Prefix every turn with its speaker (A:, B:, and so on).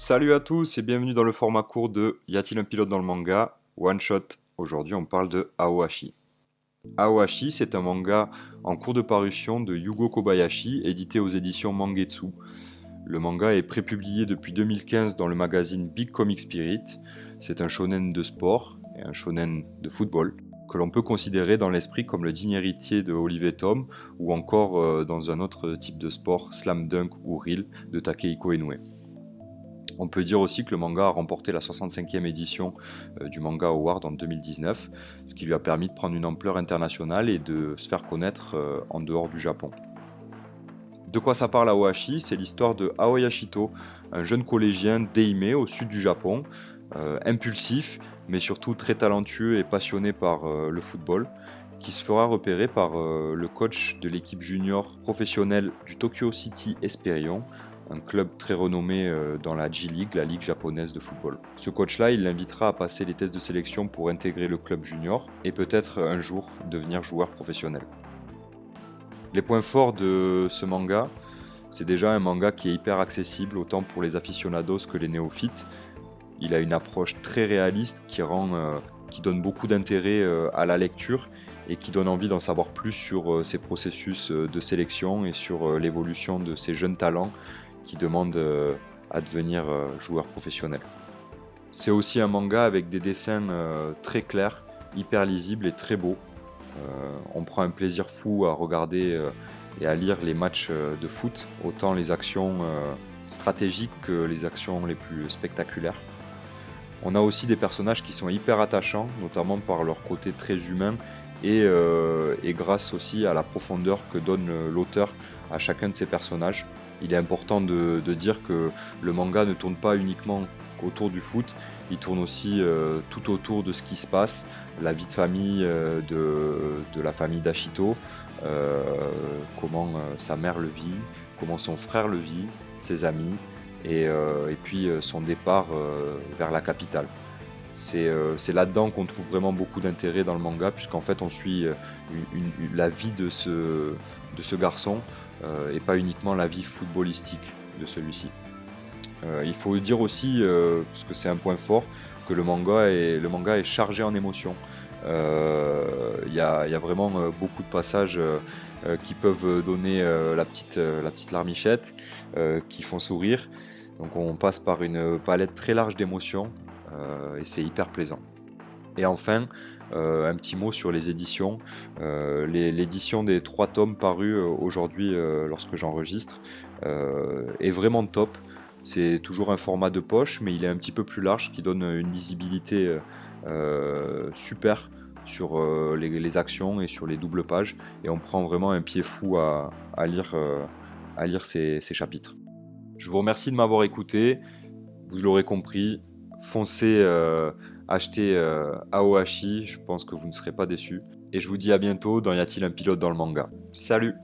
A: Salut à tous et bienvenue dans le format court de Y a-t-il un pilote dans le manga One Shot. Aujourd'hui, on parle de Aohashi. Aohashi, c'est un manga en cours de parution de Yugo Kobayashi, édité aux éditions Mangetsu. Le manga est prépublié depuis 2015 dans le magazine Big Comic Spirit. C'est un shonen de sport et un shonen de football que l'on peut considérer dans l'esprit comme le digne héritier de Olivier Tom ou encore euh, dans un autre type de sport, Slam Dunk ou Reel de Takehiko Inoue. On peut dire aussi que le manga a remporté la 65e édition euh, du Manga Award en 2019, ce qui lui a permis de prendre une ampleur internationale et de se faire connaître euh, en dehors du Japon. De quoi ça parle Aohashi C'est l'histoire de Aoyashito, un jeune collégien d'Eime au sud du Japon, euh, impulsif, mais surtout très talentueux et passionné par le football, qui se fera repérer par le coach de l'équipe junior professionnelle du Tokyo City Esperion, un club très renommé euh, dans la G-League, la ligue japonaise de football. Ce coach-là, il l'invitera à passer les tests de sélection pour intégrer le club junior et peut-être un jour devenir joueur professionnel. Les points forts de ce manga, c'est déjà un manga qui est hyper accessible autant pour les aficionados que les néophytes. Il a une approche très réaliste qui rend euh, qui donne beaucoup d'intérêt euh, à la lecture et qui donne envie d'en savoir plus sur ces processus de sélection et sur l'évolution de ces jeunes talents qui demande euh, à devenir euh, joueur professionnel. C'est aussi un manga avec des dessins euh, très clairs, hyper lisibles et très beaux. on prend un plaisir fou à regarder et à lire les matchs de foot, autant les actions stratégiques que les actions les plus spectaculaires. On a aussi des personnages qui sont hyper attachants, notamment par leur côté très humain et, et grâce aussi à la profondeur que donne l'auteur à chacun de ces personnages il est important de, dire que le manga ne tourne pas uniquement autour du foot, il tourne aussi euh, tout autour de ce qui se passe, la vie de famille euh, de, la famille d'Ashito, euh, comment sa mère le vit, comment son frère le vit, ses amis, et, puis son départ vers la capitale. C'est là-dedans qu'on trouve vraiment beaucoup d'intérêt dans le manga, puisqu'en fait on suit la vie de ce, garçon euh, et pas uniquement la vie footballistique de celui-ci. Euh, il faut dire aussi, euh, parce que c'est un point fort, que le manga est, le manga est chargé en émotions. Il y, a vraiment beaucoup de passages qui peuvent donner la, petite, la petite larmichette, qui font sourire. Donc on passe par une palette très large d'émotions et c'est hyper plaisant. Et enfin, euh, un petit mot sur les éditions. Euh, l'édition des trois tomes parus euh, aujourd'hui lorsque j'enregistre est vraiment top. C'est toujours un format de poche, mais il est un petit peu plus large, qui donne une lisibilité super sur les, actions et sur les doubles pages. Et on prend vraiment un pied fou à, lire, ces chapitres. Je vous remercie de m'avoir écouté. Vous l'aurez compris, foncez achetez euh, Aohashi, je pense que vous ne serez pas déçus. Et je vous dis à bientôt dans Y a-t-il un pilote dans le manga. Salut